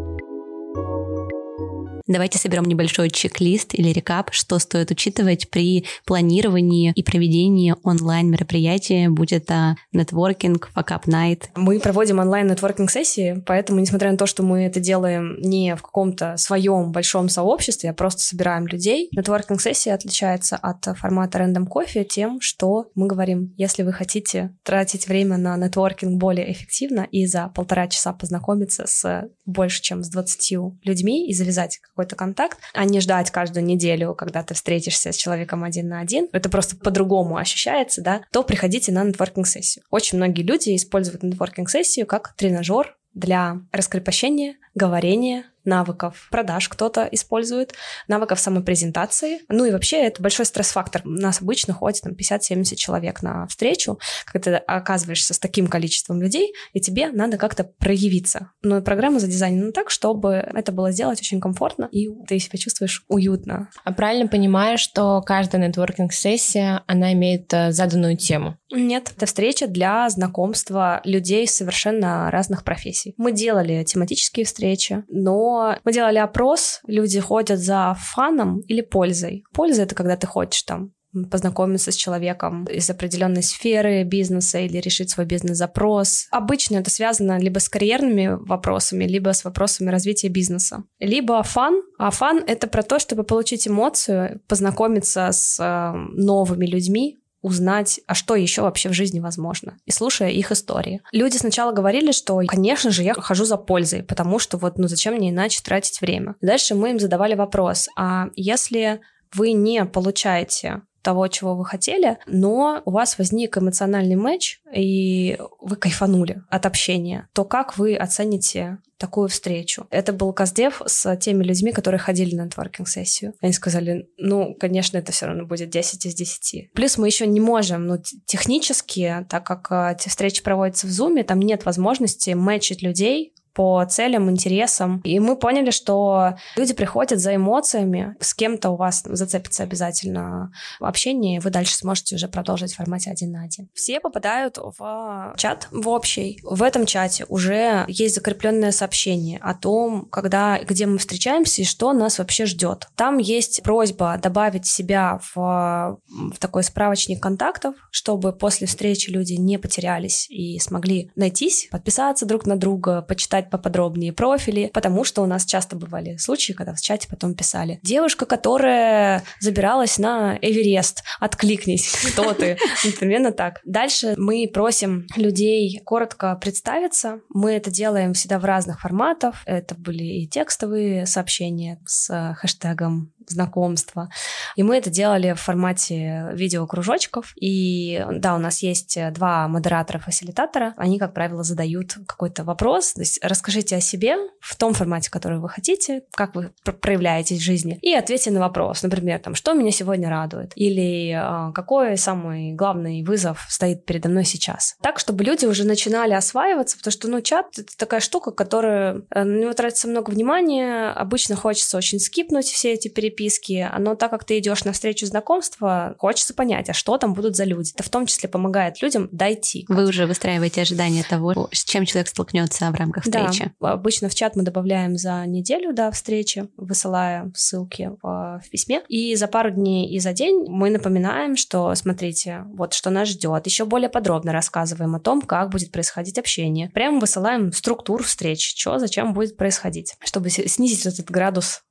Давайте соберем небольшой чек-лист или рекап, что стоит учитывать при планировании и проведении онлайн-мероприятия, будь это нетворкинг, факап найт. Мы проводим онлайн-нетворкинг-сессии, поэтому, несмотря на то, что мы это делаем не в каком-то своем большом сообществе, а просто собираем людей, нетворкинг-сессия отличается от формата Random Coffee тем, что мы говорим, если вы хотите тратить время на нетворкинг более эффективно и за полтора часа познакомиться с больше, чем с 20 людьми и завязать какой-то контакт, а не ждать каждую неделю, когда ты встретишься с человеком один на один, это просто по-другому ощущается, да, то приходите на нетворкинг-сессию. Очень многие люди используют нетворкинг-сессию как тренажер для раскрепощения, говорения, навыков продаж кто-то использует, навыков самопрезентации. Ну и вообще это большой стресс-фактор. У нас обычно ходит там 50-70 человек на встречу, когда ты оказываешься с таким количеством людей, и тебе надо как-то проявиться. Но программа задизайнена так, чтобы это было сделать очень комфортно, и ты себя чувствуешь уютно. А правильно понимаешь, что каждая нетворкинг-сессия, она имеет э, заданную тему? Нет, это встреча для знакомства людей совершенно разных профессий. Мы делали тематические встречи, но мы делали опрос, люди ходят за фаном или пользой. Польза — это когда ты хочешь там познакомиться с человеком из определенной сферы бизнеса или решить свой бизнес-запрос. Обычно это связано либо с карьерными вопросами, либо с вопросами развития бизнеса. Либо фан, а фан — это про то, чтобы получить эмоцию, познакомиться с э, новыми людьми, узнать, а что еще вообще в жизни возможно, и слушая их истории. Люди сначала говорили, что, конечно же, я хожу за пользой, потому что вот, ну зачем мне иначе тратить время? Дальше мы им задавали вопрос, а если вы не получаете того, чего вы хотели, но у вас возник эмоциональный матч, и вы кайфанули от общения, то как вы оцените такую встречу? Это был Каздев с теми людьми, которые ходили на нетворкинг-сессию. Они сказали, ну, конечно, это все равно будет 10 из 10. Плюс мы еще не можем, ну, технически, так как эти встречи проводятся в Zoom, там нет возможности мэчить людей по целям, интересам. И мы поняли, что люди приходят за эмоциями, с кем-то у вас зацепится обязательно общение, и вы дальше сможете уже продолжить в формате один на один. Все попадают в чат, в общий. В этом чате уже есть закрепленное сообщение о том, когда, где мы встречаемся и что нас вообще ждет. Там есть просьба добавить себя в, в такой справочник контактов, чтобы после встречи люди не потерялись и смогли найтись, подписаться друг на друга, почитать почитать поподробнее профили, потому что у нас часто бывали случаи, когда в чате потом писали «Девушка, которая забиралась на Эверест, откликнись, кто ты?» Примерно так. Дальше мы просим людей коротко представиться. Мы это делаем всегда в разных форматах. Это были и текстовые сообщения с хэштегом знакомства. И мы это делали в формате видеокружочков. И да, у нас есть два модератора-фасилитатора. Они, как правило, задают какой-то вопрос. То есть расскажите о себе в том формате, который вы хотите, как вы проявляетесь в жизни, и ответьте на вопрос. Например, там, что меня сегодня радует? Или э, какой самый главный вызов стоит передо мной сейчас? Так, чтобы люди уже начинали осваиваться, потому что, ну, чат — это такая штука, которая э, на него тратится много внимания. Обычно хочется очень скипнуть все эти переписки, переписки, но так как ты идешь на встречу знакомства, хочется понять, а что там будут за люди. Это в том числе помогает людям дойти. Вы уже выстраиваете ожидания того, с чем человек столкнется в рамках встречи. Да, обычно в чат мы добавляем за неделю до встречи, высылая ссылки в, в письме. И за пару дней и за день мы напоминаем, что смотрите, вот что нас ждет. Еще более подробно рассказываем о том, как будет происходить общение. Прямо высылаем структуру встреч, что, зачем будет происходить, чтобы снизить этот градус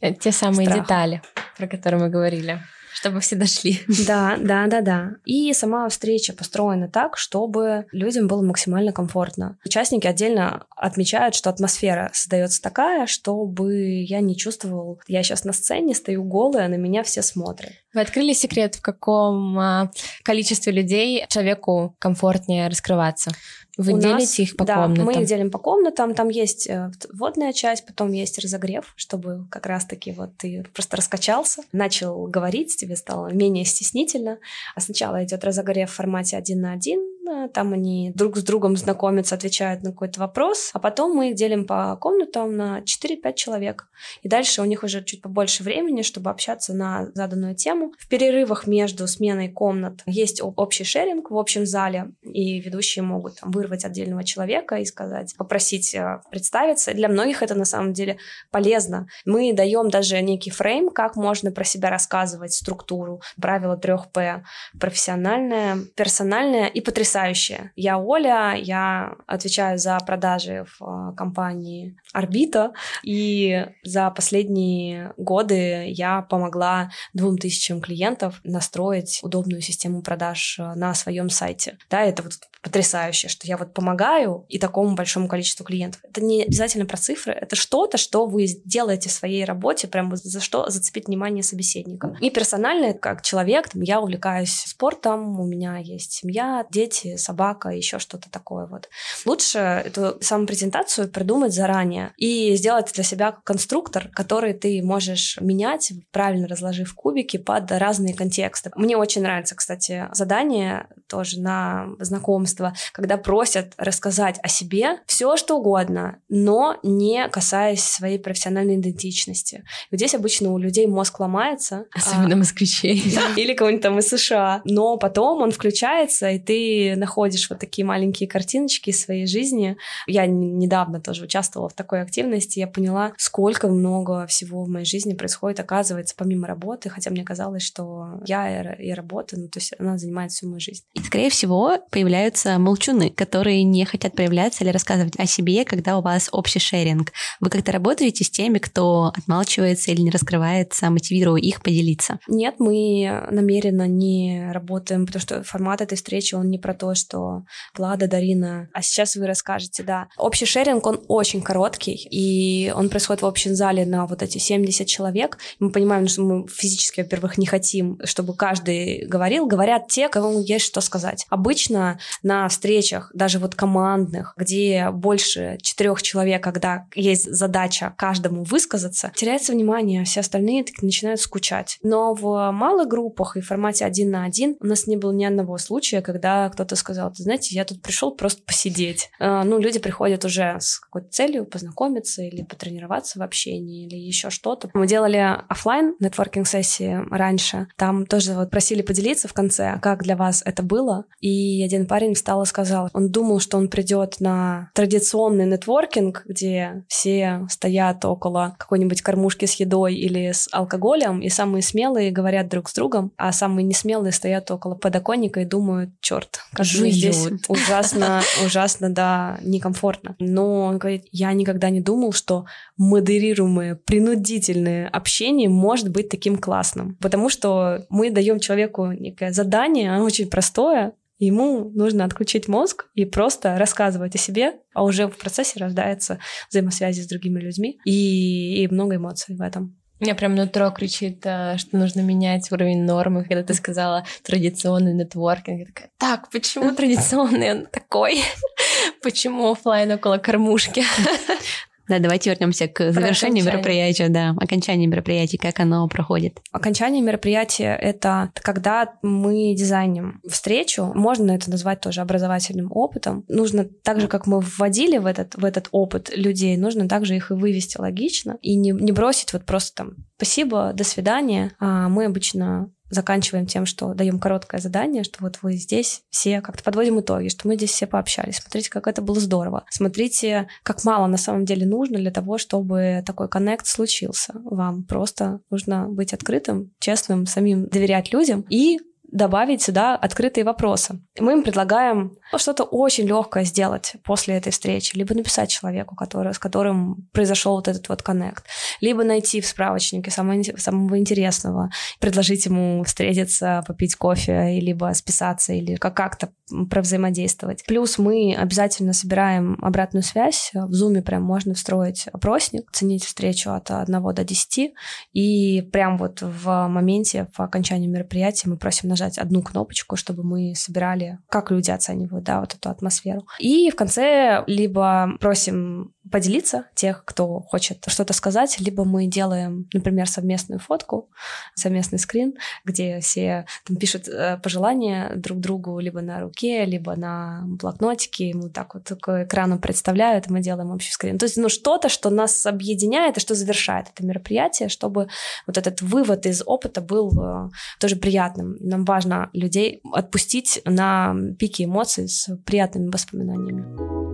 это те самые страха. детали, про которые мы говорили чтобы все дошли. Да, да, да, да. И сама встреча построена так, чтобы людям было максимально комфортно. Участники отдельно отмечают, что атмосфера создается такая, чтобы я не чувствовал, я сейчас на сцене стою голая, на меня все смотрят. Вы открыли секрет, в каком а, количестве людей человеку комфортнее раскрываться? Вы У делите нас, их по да, комнатам? мы их делим по комнатам. Там есть э, вводная часть, потом есть разогрев, чтобы как раз-таки вот ты просто раскачался, начал говорить, тебе стало менее стеснительно. А сначала идет разогрев в формате один на один, один, там они друг с другом знакомятся, отвечают на какой-то вопрос, а потом мы их делим по комнатам на 4-5 человек. И дальше у них уже чуть побольше времени, чтобы общаться на заданную тему. В перерывах между сменой комнат есть общий шеринг в общем зале, и ведущие могут там, вырвать отдельного человека и сказать, попросить э, представиться. Для многих это на самом деле полезно. Мы даем даже некий фрейм, как можно про себя рассказывать, структуру, правила 3П, профессиональное, персональное и потрясающее. Я Оля, я отвечаю за продажи в э, компании Орбита, и за последние годы я помогла двум тысячам клиентов настроить удобную систему продаж э, на своем сайте. Да, это вот потрясающе, что я вот помогаю и такому большому количеству клиентов. Это не обязательно про цифры, это что-то, что вы делаете в своей работе, прям за что зацепить внимание собеседника. И персонально, как человек, там, я увлекаюсь спортом, у меня есть семья, дети, собака, еще что-то такое вот. Лучше эту саму презентацию придумать заранее и сделать для себя конструктор, который ты можешь менять, правильно разложив кубики под разные контексты. Мне очень нравится, кстати, задание тоже на знакомство, когда просят рассказать о себе все, что угодно, но не касаясь своей профессиональной идентичности. Вот здесь обычно у людей мозг ломается. Особенно а, москвичей. Или кого-нибудь там из США. Но потом он включается, и ты находишь вот такие маленькие картиночки из своей жизни. Я недавно тоже участвовала в такой активности, я поняла, сколько много всего в моей жизни происходит, оказывается, помимо работы, хотя мне казалось, что я и работа, ну, то есть она занимает всю мою жизнь. Скорее всего, появляются молчуны, которые не хотят проявляться или рассказывать о себе, когда у вас общий шеринг. Вы как-то работаете с теми, кто отмалчивается или не раскрывается, мотивируя их поделиться? Нет, мы намеренно не работаем, потому что формат этой встречи, он не про то, что Влада, Дарина, а сейчас вы расскажете, да. Общий шеринг, он очень короткий, и он происходит в общем зале на вот эти 70 человек. Мы понимаем, что мы физически, во-первых, не хотим, чтобы каждый говорил. Говорят те, кому есть что сказать. Обычно на встречах, даже вот командных, где больше четырех человек, когда есть задача каждому высказаться, теряется внимание, а все остальные так начинают скучать. Но в малых группах и формате один на один у нас не было ни одного случая, когда кто-то сказал, ты знаете, я тут пришел просто посидеть. А, ну, люди приходят уже с какой-то целью познакомиться или потренироваться в общении или еще что-то. Мы делали офлайн нетворкинг сессии раньше. Там тоже вот просили поделиться в конце, как для вас это было. И один парень встал и сказал, он думал, что он придет на традиционный нетворкинг, где все стоят около какой-нибудь кормушки с едой или с алкоголем, и самые смелые говорят друг с другом, а самые несмелые стоят около подоконника и думают, черт, как же здесь ужасно, ужасно, да, некомфортно. Но он говорит, я никогда не думал, что модерируемое, принудительное общение может быть таким классным, потому что мы даем человеку некое задание, оно очень простое, Ему нужно отключить мозг и просто рассказывать о себе, а уже в процессе рождается взаимосвязи с другими людьми и, и много эмоций в этом. Меня прям нутро кричит, э, что нужно менять уровень нормы. Когда ты сказала традиционный нетворкинг, я такая, так, почему традиционный он такой? Почему офлайн около кормушки? Да, давайте вернемся к завершению мероприятия, да, окончанию мероприятия, как оно проходит. Окончание мероприятия — это когда мы дизайним встречу, можно это назвать тоже образовательным опытом. Нужно так же, как мы вводили в этот, в этот опыт людей, нужно также их и вывести логично и не, не бросить вот просто там «спасибо, до свидания». А мы обычно заканчиваем тем, что даем короткое задание, что вот вы здесь все как-то подводим итоги, что мы здесь все пообщались. Смотрите, как это было здорово. Смотрите, как мало на самом деле нужно для того, чтобы такой коннект случился. Вам просто нужно быть открытым, честным, самим доверять людям и добавить сюда открытые вопросы. Мы им предлагаем что-то очень легкое сделать после этой встречи, либо написать человеку, который, с которым произошел вот этот вот коннект, либо найти в справочнике самого, самого интересного, предложить ему встретиться, попить кофе, либо списаться, или как-то провзаимодействовать. Плюс мы обязательно собираем обратную связь. В Zoom прям можно встроить опросник, ценить встречу от 1 до 10, и прям вот в моменте, в окончании мероприятия мы просим нажать одну кнопочку, чтобы мы собирали, как люди оценивают, да, вот эту атмосферу. И в конце либо просим поделиться, тех, кто хочет что-то сказать, либо мы делаем, например, совместную фотку, совместный скрин, где все там пишут э, пожелания друг другу либо на руке, либо на блокнотике, мы так вот к экрану представляют, и мы делаем общий скрин. То есть, ну, что-то, что нас объединяет и что завершает это мероприятие, чтобы вот этот вывод из опыта был э, тоже приятным. Нам важно людей отпустить на пике эмоций с приятными воспоминаниями.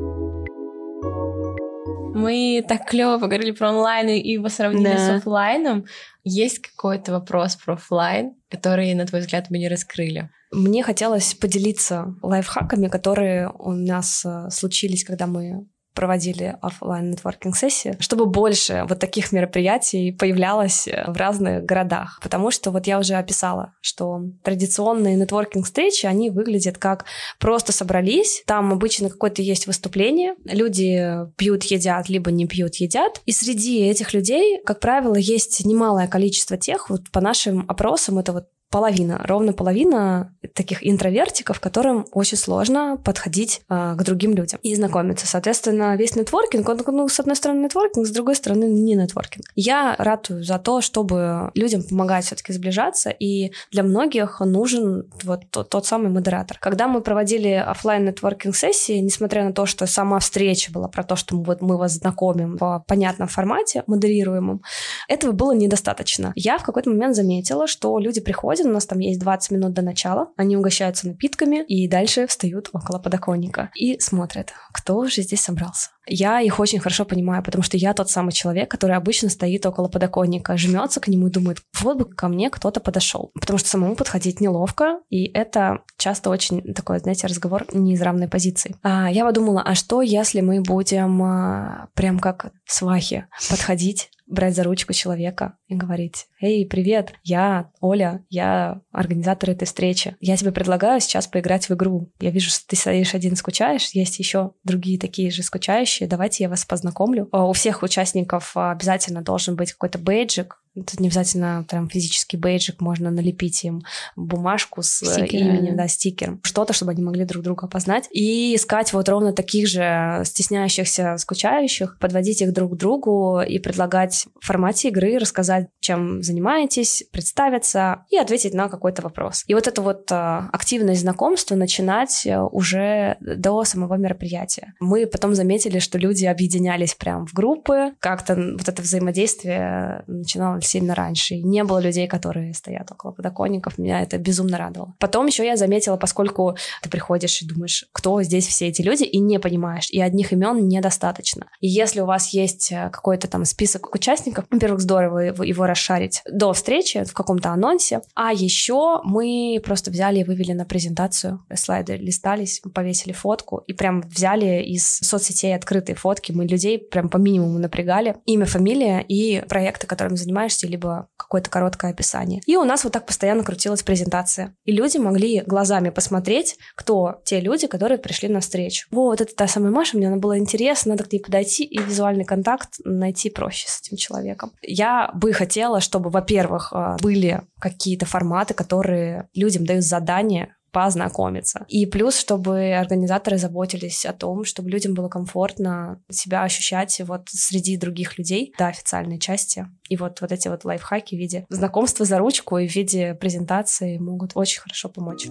Мы так клево поговорили про онлайн и его сравнили да. с офлайном. Есть какой-то вопрос про офлайн, который, на твой взгляд, мы не раскрыли? Мне хотелось поделиться лайфхаками, которые у нас э, случились, когда мы проводили офлайн нетворкинг сессии, чтобы больше вот таких мероприятий появлялось э, в разных городах. Потому что вот я уже описала, что традиционные нетворкинг встречи, они выглядят как просто собрались, там обычно какое-то есть выступление, люди пьют, едят, либо не пьют, едят. И среди этих людей, как правило, есть немалое количество тех, вот по нашим опросам, это вот половина, ровно половина таких интровертиков, которым очень сложно подходить э, к другим людям и знакомиться. Соответственно, весь нетворкинг, он, ну, с одной стороны, нетворкинг, с другой стороны, не нетворкинг. Я ратую за то, чтобы людям помогать все-таки сближаться, и для многих нужен вот тот, тот самый модератор. Когда мы проводили офлайн нетворкинг сессии, несмотря на то, что сама встреча была про то, что мы, вот, мы вас знакомим в понятном формате, модерируемом, этого было недостаточно. Я в какой-то момент заметила, что люди приходят приходят, у нас там есть 20 минут до начала, они угощаются напитками и дальше встают около подоконника и смотрят, кто же здесь собрался. Я их очень хорошо понимаю, потому что я тот самый человек, который обычно стоит около подоконника, жмется к нему и думает, вот бы ко мне кто-то подошел. Потому что самому подходить неловко, и это часто очень такой, знаете, разговор не из равной позиции. А я подумала, а что, если мы будем а, прям как свахи подходить брать за ручку человека и говорить, «Эй, привет, я Оля, я организатор этой встречи. Я тебе предлагаю сейчас поиграть в игру. Я вижу, что ты стоишь один, скучаешь, есть еще другие такие же скучающие, следующее. Давайте я вас познакомлю. А, у всех участников а, обязательно должен быть какой-то бейджик, это не обязательно прям физический бейджик, можно налепить им бумажку с э, Стикеры. именем, да, стикером. Что-то, чтобы они могли друг друга опознать. И искать вот ровно таких же стесняющихся, скучающих, подводить их друг к другу и предлагать в формате игры рассказать, чем занимаетесь, представиться и ответить на какой-то вопрос. И вот это вот а, активное знакомство начинать э, уже до самого мероприятия. Мы потом заметили, что люди объединялись прям в группы, как-то вот это взаимодействие начинало сильно раньше. И не было людей, которые стоят около подоконников. Меня это безумно радовало. Потом еще я заметила, поскольку ты приходишь и думаешь, кто здесь все эти люди, и не понимаешь, и одних имен недостаточно. И если у вас есть э, какой-то там список участников, во-первых, здорово его, его расшарить до встречи в каком-то анонсе. А еще мы просто взяли и вывели на презентацию. Слайды листались, повесили фотку и прям взяли из соцсетей открытые фотки. Мы людей прям по минимуму напрягали. Имя, фамилия и проекты, которыми занимаешься занимаешься, либо какое-то короткое описание. И у нас вот так постоянно крутилась презентация. И люди могли глазами посмотреть, кто те люди, которые пришли на встречу. Вот это та самая Маша, мне она была интересна, надо к ней подойти и визуальный контакт найти проще с этим человеком. Я бы хотела, чтобы, во-первых, э, были какие-то форматы, которые людям дают задания познакомиться. И плюс, чтобы организаторы заботились о том, чтобы людям было комфортно себя ощущать вот среди других людей до официальной части. И вот, вот эти вот лайфхаки в виде знакомства за ручку и в виде презентации могут очень хорошо помочь.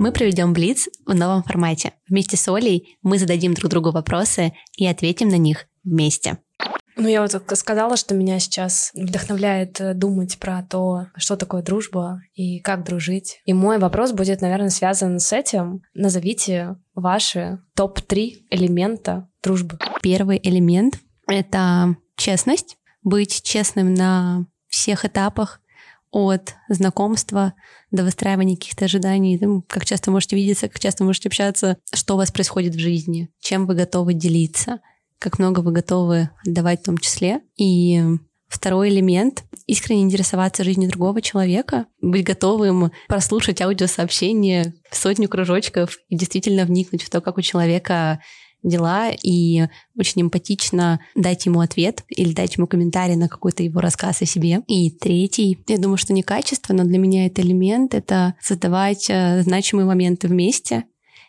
Мы проведем Блиц в новом формате. Вместе с Олей мы зададим друг другу вопросы и ответим на них вместе. Ну, я вот сказала, что меня сейчас вдохновляет э, думать про то, что такое дружба и как дружить. И мой вопрос будет, наверное, связан с этим. Назовите ваши топ-3 элемента дружбы. Первый элемент — это честность. Быть честным на всех этапах, от знакомства до выстраивания каких-то ожиданий, как часто можете видеться, как часто можете общаться, что у вас происходит в жизни, чем вы готовы делиться — как много вы готовы отдавать в том числе. И Второй элемент — искренне интересоваться жизнью другого человека, быть готовым прослушать аудиосообщение сотню кружочков и действительно вникнуть в то, как у человека дела, и очень эмпатично дать ему ответ или дать ему комментарий на какой-то его рассказ о себе. И третий, я думаю, что не качество, но для меня это элемент — это создавать э, значимые моменты вместе,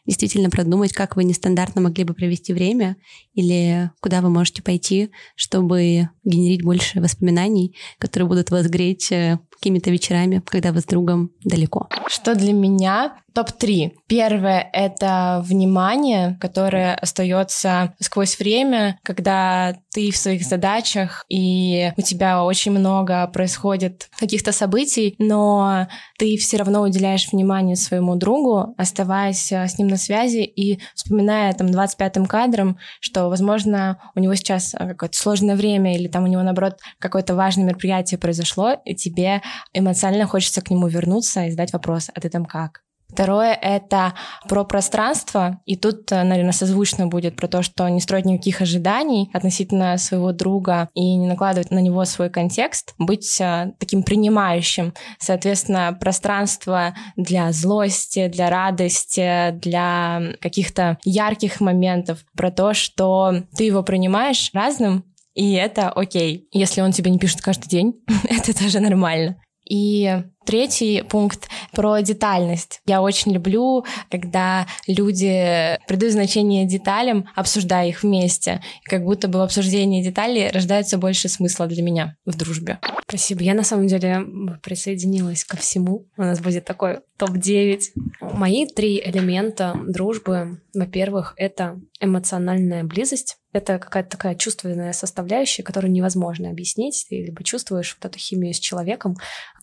действительно продумать, как вы нестандартно могли бы провести время или куда вы можете пойти, чтобы генерить больше воспоминаний, которые будут вас греть э, какими-то вечерами, когда вы с другом далеко. Что для меня топ-3? Первое — это внимание, которое остается сквозь время, когда ты в своих задачах, и у тебя очень много происходит каких-то событий, но ты все равно уделяешь внимание своему другу, оставаясь э, с ним на связи и вспоминая там 25-м кадром, что, возможно, у него сейчас э, какое-то сложное время или там у него, наоборот, какое-то важное мероприятие произошло, и тебе эмоционально хочется к нему вернуться и задать вопрос, а ты там как? Второе — это про пространство, и тут, э, наверное, созвучно будет про то, что не строить никаких ожиданий относительно своего друга и не накладывать на него свой контекст, быть э, таким принимающим. Соответственно, пространство для злости, для радости, для каких-то ярких моментов, про то, что ты его принимаешь разным, и это окей. Если он тебе не пишет каждый день, это тоже нормально. И третий пункт про детальность. Я очень люблю, когда люди придают значение деталям, обсуждая их вместе. Как будто бы в обсуждении деталей рождается больше смысла для меня в дружбе. Спасибо. Я на самом деле присоединилась ко всему. У нас будет такой топ-9. Мои три элемента дружбы. Во-первых, это эмоциональная близость. Это какая-то такая чувственная составляющая, которую невозможно объяснить. Ты либо чувствуешь вот эту химию с человеком,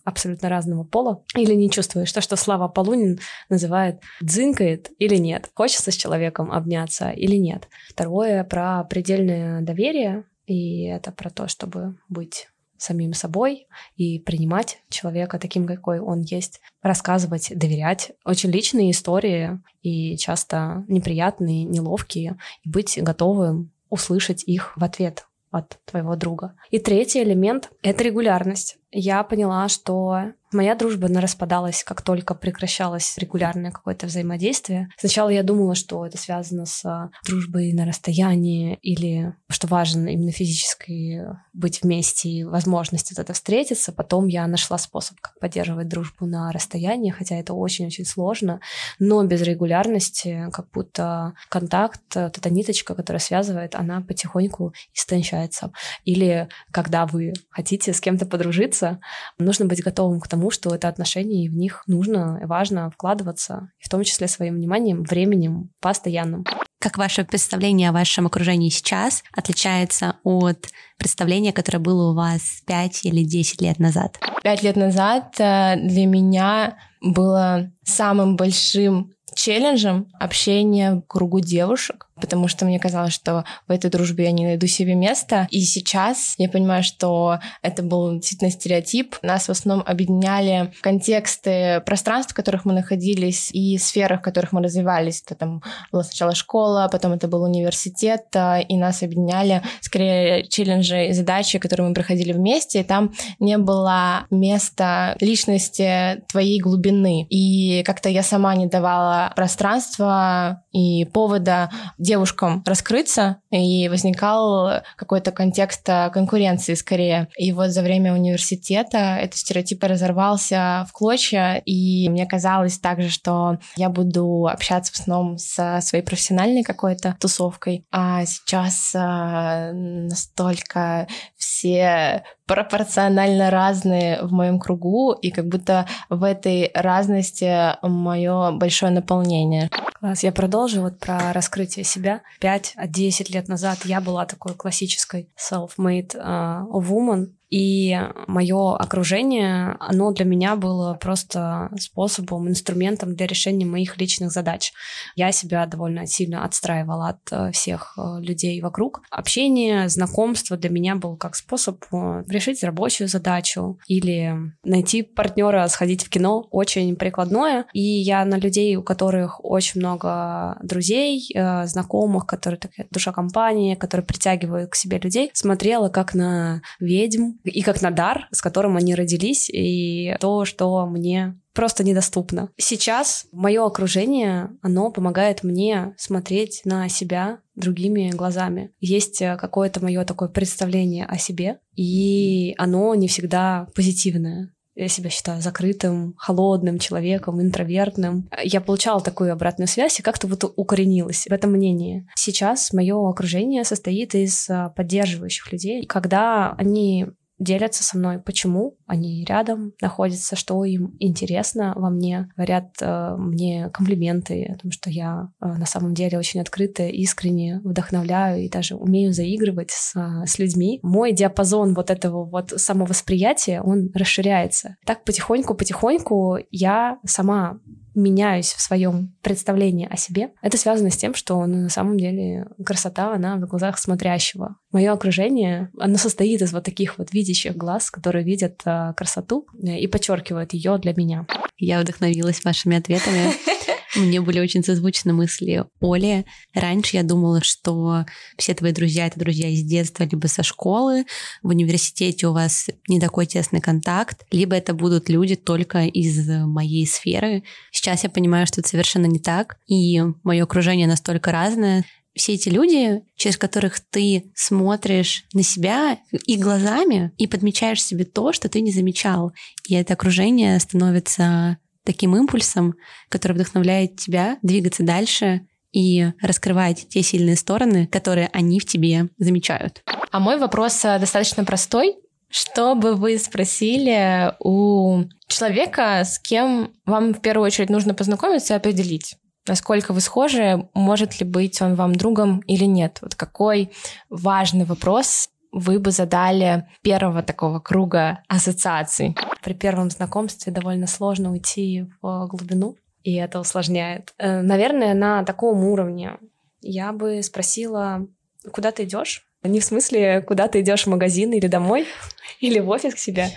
абсолютно разного пола, или не чувствуешь то, что Слава Полунин называет дзынкает или нет, хочется с человеком обняться или нет. Второе про предельное доверие, и это про то, чтобы быть самим собой и принимать человека таким, какой он есть, рассказывать, доверять. Очень личные истории и часто неприятные, неловкие, и быть готовым услышать их в ответ от твоего друга. И третий элемент — это регулярность. Я поняла, что Моя дружба, она распадалась, как только прекращалось регулярное какое-то взаимодействие. Сначала я думала, что это связано с а, дружбой на расстоянии или что важно именно физически быть вместе и возможность это встретиться. Потом я нашла способ, как поддерживать дружбу на расстоянии, хотя это очень-очень сложно, но без регулярности как будто контакт, вот эта ниточка, которая связывает, она потихоньку истончается. Или когда вы хотите с кем-то подружиться, нужно быть готовым к тому, тому, что это отношения, и в них нужно и важно вкладываться, в том числе своим вниманием, временем, постоянным. Как ваше представление о вашем окружении сейчас отличается от представления, которое было у вас 5 или 10 лет назад? Пять лет назад э, для меня было самым большим челленджем общение в кругу девушек, потому что мне казалось, что в этой дружбе я не найду себе места. И сейчас я понимаю, что это был действительно стереотип. Нас в основном объединяли контексты пространств, в которых мы находились, и сферах, в которых мы развивались. Это там была сначала школа, потом это был университет, а, и нас объединяли скорее челленджи и задачи, которые мы проходили вместе, и там не было места личности твоей глубины. И как-то я сама не давала пространства и повода девушкам раскрыться, и возникал какой-то контекст конкуренции скорее. И вот за время университета этот стереотип разорвался в клочья, и мне казалось также, что я буду общаться в основном со своей профессиональной какой-то тусовкой, а сейчас э, настолько все пропорционально разные в моем кругу, и как будто в этой разности мое большое наполнение. Класс, я продолжу вот про раскрытие себя. 5-10 лет назад я была такой классической self-made uh, woman, и мое окружение, оно для меня было просто способом, инструментом для решения моих личных задач. Я себя довольно сильно отстраивала от э, всех э, людей вокруг. Общение, знакомство для меня был как способ э, решить рабочую задачу или найти партнера, сходить в кино. Очень прикладное. И я на людей, у которых очень много друзей, знакомых, которые такая душа компании, которые притягивают к себе людей, смотрела как на ведьм, и как на дар, с которым они родились, и то, что мне просто недоступно. Сейчас мое окружение, оно помогает мне смотреть на себя другими глазами. Есть э, какое-то мое такое представление о себе, и оно не всегда позитивное. я себя считаю закрытым, холодным человеком, интровертным. Я получала такую обратную связь и как-то вот укоренилась в этом мнении. Сейчас мое окружение состоит из а, поддерживающих людей. Когда они делятся со мной, почему они рядом находятся, что им интересно во мне, говорят э, мне комплименты о том, что я э, на самом деле очень открытая, искренне вдохновляю и даже умею заигрывать с, э, с людьми. Мой диапазон вот этого вот самовосприятия, он расширяется. Так потихоньку-потихоньку я сама меняюсь в своем представлении о себе, это связано с тем, что ну, на самом деле красота, она в глазах смотрящего. Мое окружение, оно состоит из вот таких вот видящих глаз, которые видят э, красоту и подчеркивают ее для меня. Я вдохновилась вашими ответами. Мне были очень созвучны мысли Оли. Раньше я думала, что все твои друзья — это друзья из детства, либо со школы. В университете у вас не такой тесный контакт, либо это будут люди только из моей сферы. Сейчас я понимаю, что это совершенно не так, и мое окружение настолько разное, все эти люди, через которых ты смотришь на себя и глазами, и подмечаешь себе то, что ты не замечал. И это окружение становится таким импульсом, который вдохновляет тебя двигаться дальше и раскрывать те сильные стороны, которые они в тебе замечают. А мой вопрос э, достаточно простой. Что бы вы спросили у человека, с кем вам в первую очередь нужно познакомиться и определить, насколько вы схожи, может ли быть он вам другом или нет? Вот какой важный вопрос вы бы задали первого такого круга ассоциаций? При первом знакомстве довольно сложно уйти в глубину, и это усложняет. Э, наверное, на таком уровне я бы спросила, куда ты идешь? Не в смысле, куда ты идешь в магазин или домой, или в офис к себе.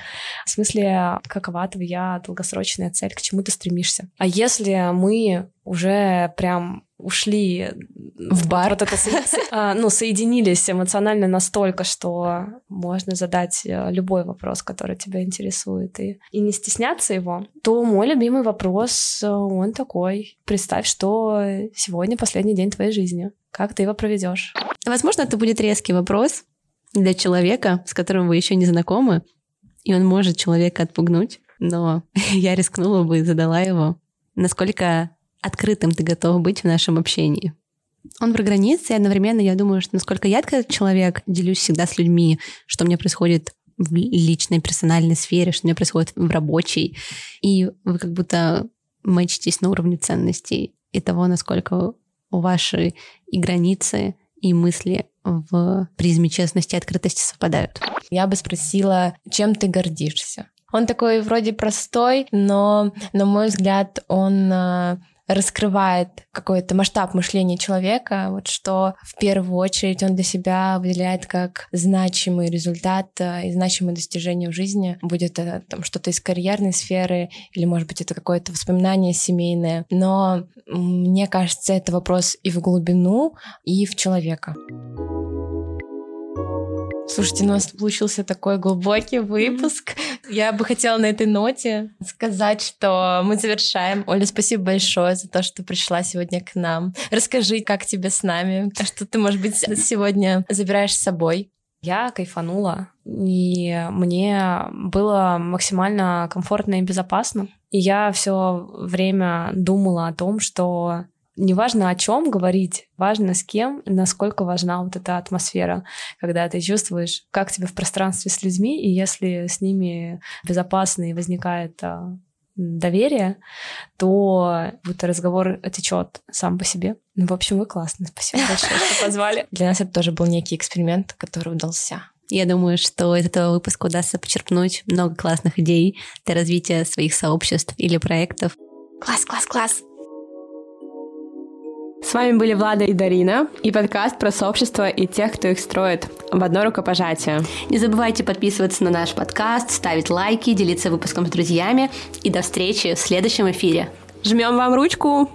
В смысле, какова твоя долгосрочная цель, к чему ты стремишься. А если мы уже прям ушли в бар, вот это, а, ну, соединились эмоционально настолько, что можно задать э, любой вопрос, который тебя интересует, и, и не стесняться его, то мой любимый вопрос, э, он такой. Представь, что сегодня последний день твоей жизни. Как ты его проведешь? Возможно, это будет резкий вопрос для человека, с которым вы еще не знакомы, и он может человека отпугнуть, но я рискнула бы и задала его. Насколько открытым ты готов быть в нашем общении. Он про границы, и одновременно я думаю, что насколько я открытый человек, делюсь всегда с людьми, что у меня происходит в личной, персональной сфере, что у меня происходит в рабочей. И вы как будто мэчитесь на уровне ценностей и того, насколько у вашей и границы, и мысли в призме честности и открытости совпадают. Я бы спросила, чем ты гордишься? Он такой вроде простой, но, на мой взгляд, он а, раскрывает какой-то масштаб мышления человека, вот что в первую очередь он для себя выделяет как значимый результат э, и значимое достижение в жизни. Будет это там что-то из карьерной сферы или, может быть, это какое-то воспоминание семейное. Но мне кажется, это вопрос и в глубину, и в человека. Слушайте, у нас получился такой глубокий выпуск. Я бы хотела на этой ноте сказать, что мы завершаем. Оля, спасибо большое за то, что пришла сегодня к нам. Расскажи, как тебе с нами, что ты, может быть, сегодня забираешь с собой. Я кайфанула, и мне было максимально комфортно и безопасно. И я все время думала о том, что неважно о чем говорить, важно с кем, насколько важна вот эта атмосфера, когда ты чувствуешь, как тебе в пространстве с людьми, и если с ними безопасно и возникает а, доверие, то вот разговор течет сам по себе. Ну, в общем, вы классные. Спасибо большое, что позвали. Для нас это тоже был некий эксперимент, который удался. Я думаю, что из этого выпуска удастся почерпнуть много классных идей для развития своих сообществ или проектов. Класс, класс, класс! С вами были Влада и Дарина и подкаст про сообщество и тех, кто их строит в одно рукопожатие. Не забывайте подписываться на наш подкаст, ставить лайки, делиться выпуском с друзьями и до встречи в следующем эфире. Жмем вам ручку!